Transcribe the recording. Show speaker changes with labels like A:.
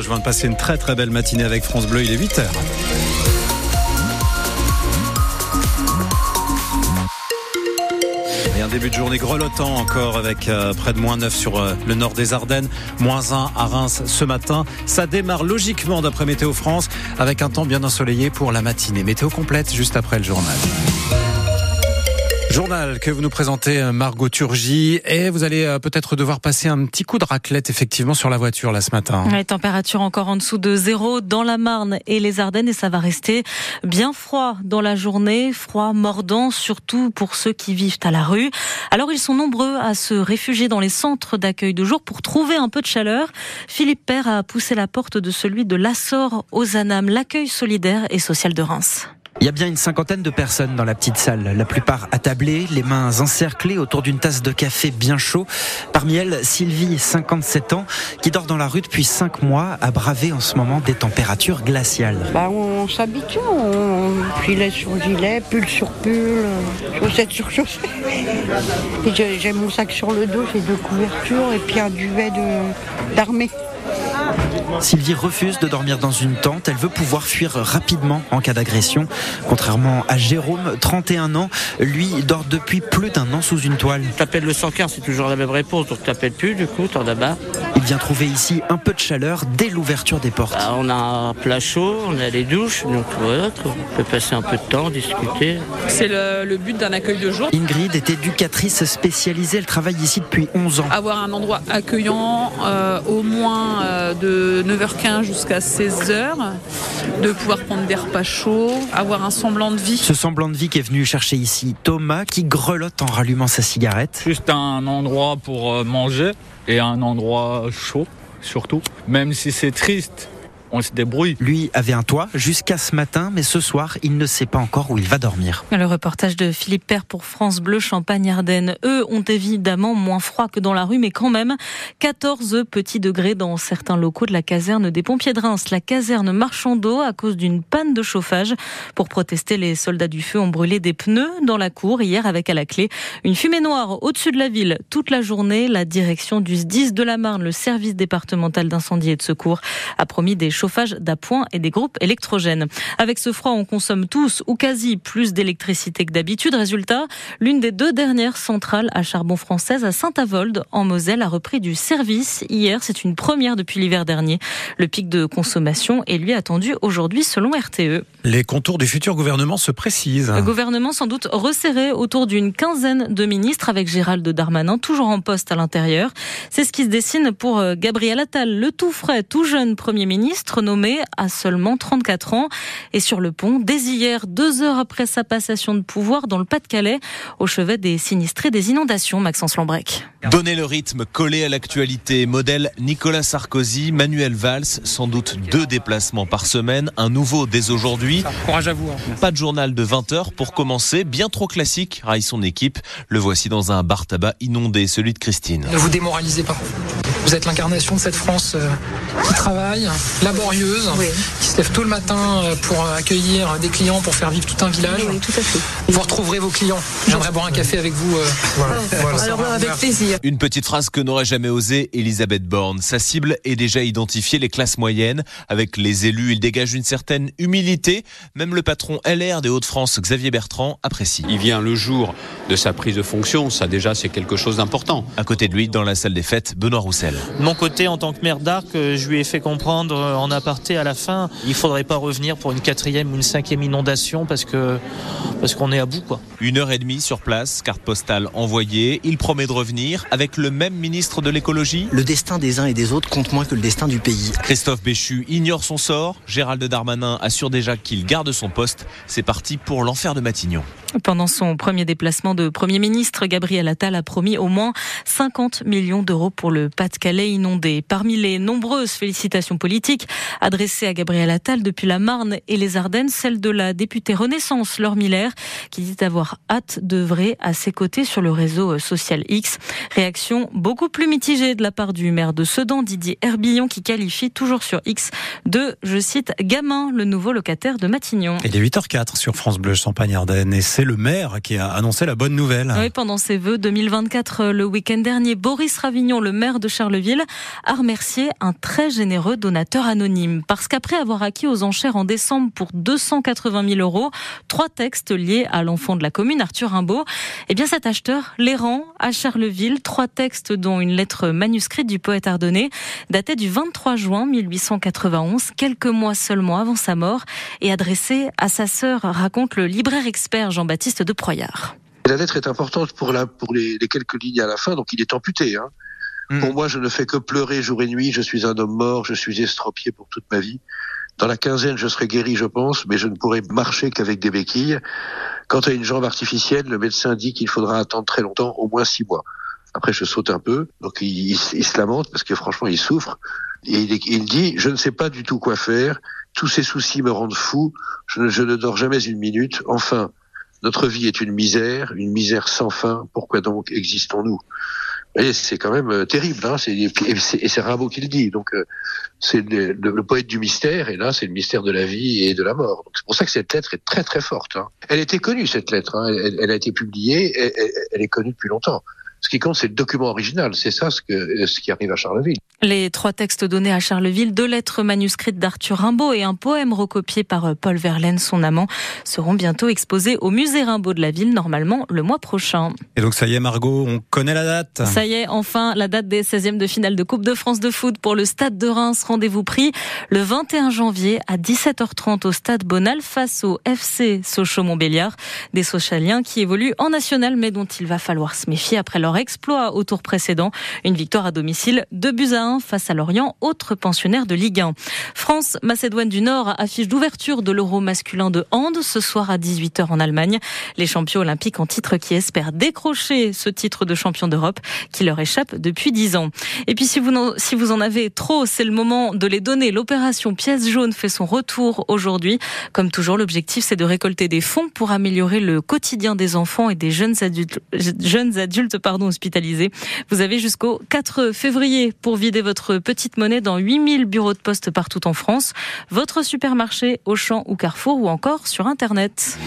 A: Je viens de passer une très très belle matinée avec France Bleu, il est 8h. Et un début de journée grelottant encore avec euh, près de moins 9 sur euh, le nord des Ardennes, moins 1 à Reims ce matin. Ça démarre logiquement d'après Météo France avec un temps bien ensoleillé pour la matinée. Météo complète juste après le journal. Journal que vous nous présentez, euh, Margot Turgy, et vous allez euh, peut-être devoir passer un petit coup de raclette effectivement sur la voiture là ce matin.
B: Les températures encore en dessous de zéro dans la Marne et les Ardennes, et ça va rester bien froid dans la journée, froid mordant, surtout pour ceux qui vivent à la rue. Alors ils sont nombreux à se réfugier dans les centres d'accueil de jour pour trouver un peu de chaleur. Philippe Père a poussé la porte de celui de l'Assor aux Anam, l'accueil solidaire et social de Reims.
C: Il y a bien une cinquantaine de personnes dans la petite salle, la plupart attablées, les mains encerclées autour d'une tasse de café bien chaud. Parmi elles, Sylvie, 57 ans, qui dort dans la rue depuis 5 mois, a bravé en ce moment des températures glaciales.
D: Bah, on s'habitue, on gilet sur gilet, pull sur pull, chaussette sur chaussette. J'ai mon sac sur le dos, j'ai deux couvertures et puis un duvet d'armée.
C: Sylvie refuse de dormir dans une tente. Elle veut pouvoir fuir rapidement en cas d'agression. Contrairement à Jérôme, 31 ans, lui dort depuis plus d'un an sous une toile.
E: T'appelles le 115, c'est toujours la même réponse, donc t'appelles plus, du coup, t'en as marre.
C: Il vient trouver ici un peu de chaleur dès l'ouverture des portes.
E: Bah, on a un plat chaud, on a les douches, donc voilà, on peut passer un peu de temps, discuter.
F: C'est le, le but d'un accueil de jour.
C: Ingrid est éducatrice spécialisée, elle travaille ici depuis 11 ans.
F: Avoir un endroit accueillant, euh, au moins euh, de 9h15 jusqu'à 16h, de pouvoir prendre des repas chauds, avoir un semblant de vie.
C: Ce semblant de vie qui est venu chercher ici Thomas qui grelotte en rallumant sa cigarette.
G: Juste un endroit pour euh, manger et un endroit chaud surtout. Même si c'est triste, on se débrouille.
C: Lui avait un toit jusqu'à ce matin, mais ce soir, il ne sait pas encore où il va dormir.
B: Le reportage de Philippe Père pour France Bleu Champagne-Ardenne. Eux ont évidemment moins froid que dans la rue, mais quand même 14 petits degrés dans certains locaux de la caserne des pompiers de Reims, la caserne Marchandeau, à cause d'une panne de chauffage. Pour protester, les soldats du feu ont brûlé des pneus dans la cour hier avec à la clé une fumée noire au-dessus de la ville toute la journée. La direction du SDIS de la Marne, le service départemental d'incendie et de secours, a promis des chauffage d'appoint et des groupes électrogènes. Avec ce froid, on consomme tous ou quasi plus d'électricité que d'habitude. Résultat, l'une des deux dernières centrales à charbon françaises à Saint-Avold, en Moselle, a repris du service hier. C'est une première depuis l'hiver dernier. Le pic de consommation est lui attendu aujourd'hui selon RTE.
A: Les contours du futur gouvernement se précisent.
B: Le gouvernement sans doute resserré autour d'une quinzaine de ministres avec Gérald Darmanin toujours en poste à l'intérieur. C'est ce qui se dessine pour euh, Gabriel Attal, le tout frais, tout jeune Premier ministre nommé à seulement 34 ans. Et sur le pont, dès hier, deux heures après sa passation de pouvoir dans le Pas-de-Calais, au chevet des sinistrés des inondations, Maxence Lambrec.
H: Donner le rythme, collé à l'actualité, modèle Nicolas Sarkozy, Manuel Valls, sans doute deux déplacements par semaine, un nouveau dès aujourd'hui.
I: Courage à vous. Hein.
H: Pas de journal de 20 heures pour commencer, bien trop classique, raille son équipe. Le voici dans un bar tabac inondé, celui de Christine.
I: Ne vous démoralisez pas. Vous êtes l'incarnation de cette France euh, qui travaille, laborieuse, qui se lève tôt le matin euh, pour euh, accueillir des clients, pour faire vivre tout un village.
B: tout à fait.
I: Vous retrouverez vos clients. J'aimerais boire un café avec vous.
B: Voilà. Alors, avec plaisir.
H: Une petite phrase que n'aurait jamais osé Elisabeth Borne. Sa cible est déjà identifiée, les classes moyennes. Avec les élus, il dégage une certaine humilité. Même le patron LR des Hauts-de-France, Xavier Bertrand, apprécie.
J: Il vient le jour de sa prise de fonction. Ça, déjà, c'est quelque chose d'important.
H: À côté de lui, dans la salle des fêtes, Benoît Roussel.
K: De mon côté, en tant que maire d'Arc, je lui ai fait comprendre en aparté à la fin, il ne faudrait pas revenir pour une quatrième ou une cinquième inondation parce que parce qu'on est à bout quoi.
H: Une heure et demie sur place, carte postale envoyée. Il promet de revenir avec le même ministre de l'écologie.
C: Le destin des uns et des autres compte moins que le destin du pays.
H: Christophe Béchu ignore son sort. Gérald Darmanin assure déjà qu'il garde son poste. C'est parti pour l'enfer de Matignon.
B: Pendant son premier déplacement de Premier ministre, Gabriel Attal a promis au moins 50 millions d'euros pour le Pas-de-Calais inondé. Parmi les nombreuses félicitations politiques adressées à Gabriel Attal depuis la Marne et les Ardennes, celle de la députée Renaissance Laure Miller, qui dit avoir hâte d'œuvrer à ses côtés sur le réseau social X. Réaction beaucoup plus mitigée de la part du maire de Sedan, Didier Herbillon, qui qualifie toujours sur X de, je cite, gamin, le nouveau locataire de Matignon.
A: Il est 8h04 sur France Bleu Champagne-Ardenne et c'est c'est le maire qui a annoncé la bonne nouvelle.
B: Oui, pendant ses vœux 2024, le week-end dernier, Boris Ravignon, le maire de Charleville, a remercié un très généreux donateur anonyme. Parce qu'après avoir acquis aux enchères en décembre pour 280 000 euros, trois textes liés à l'enfant de la commune, Arthur Rimbaud, eh cet acheteur les rend à Charleville. Trois textes dont une lettre manuscrite du poète ardennais, datée du 23 juin 1891, quelques mois seulement avant sa mort, et adressée à sa sœur, raconte le libraire expert Jean-Baptiste de Proyard.
L: La lettre est importante pour, la, pour les, les quelques lignes à la fin, donc il est amputé. Hein.
C: Mm.
L: Pour moi, je ne fais que pleurer jour et nuit. Je suis un homme mort. Je suis estropié pour toute ma vie. Dans la quinzaine, je serai guéri, je pense, mais je ne pourrai marcher qu'avec des béquilles. Quant à une jambe artificielle, le médecin dit qu'il faudra attendre très longtemps, au moins six mois. Après, je saute un peu. Donc, il, il- il se lamente parce que franchement, il souffre. Et il, il dit, je ne sais pas du tout quoi faire. Tous ces soucis me rendent fou. Je ne, je ne dors jamais une minute. Enfin, notre vie est une misère, une misère sans fin. Pourquoi donc existons-nous? C'est quand même euh, terrible. Hein et c'est- Rimbaud qui le dit. Donc, euh, c'est le, poète du mystère. Et là, c'est le mystère de la vie et de la mort. C'est pour ça que cette lettre est très très forte. hein. Elle était connue cette lettre. hein. Elle, a été publiée. Elle, est connue depuis longtemps. Ce qui compte, c'est le document original. C'est ça ce qui arrive à Charleville.
B: Les trois textes donnés à Charleville, deux lettres manuscrites d'Arthur Rimbaud et un poème recopié par euh, Paul Verlaine, son amant, seront bientôt exposés au musée Rimbaud de la ville, normalement le mois prochain.
A: Et donc ça y est Margot, on connaît la date.
B: Ça y est, enfin, la date des 16e de finale de Coupe de France de foot pour le Stade de Reims. Rendez-vous pris le 21 janvier à 17h30 au Stade Bonal face au FC Sochaux-Montbéliard. Des Sochaliens qui évoluent en national mais dont il va falloir se méfier après leur exploit au tour précédent. Une victoire à domicile, 2 buts à 1 face à Lorient, autre pensionnaire de Ligue 1. France-Macédoine du Nord affiche d'ouverture de l'Euro masculin de hand ce soir à 18h en Allemagne. Les champions olympiques en titre qui espèrent décrocher ce titre de champion d'Europe qui leur échappe depuis 10 ans. Et puis si vous, si vous en avez trop, c'est le moment de les donner. L'opération pièce jaune fait son retour aujourd'hui. Comme toujours, l'objectif c'est de récolter des fonds pour améliorer le quotidien des enfants et des jeunes adultes, jeunes adultes pardon, hospitalisés. Vous avez jusqu'au 4 février pour vider votre petite monnaie dans 8000 bureaux de poste partout en France, votre supermarché, Auchan ou Carrefour ou encore sur Internet.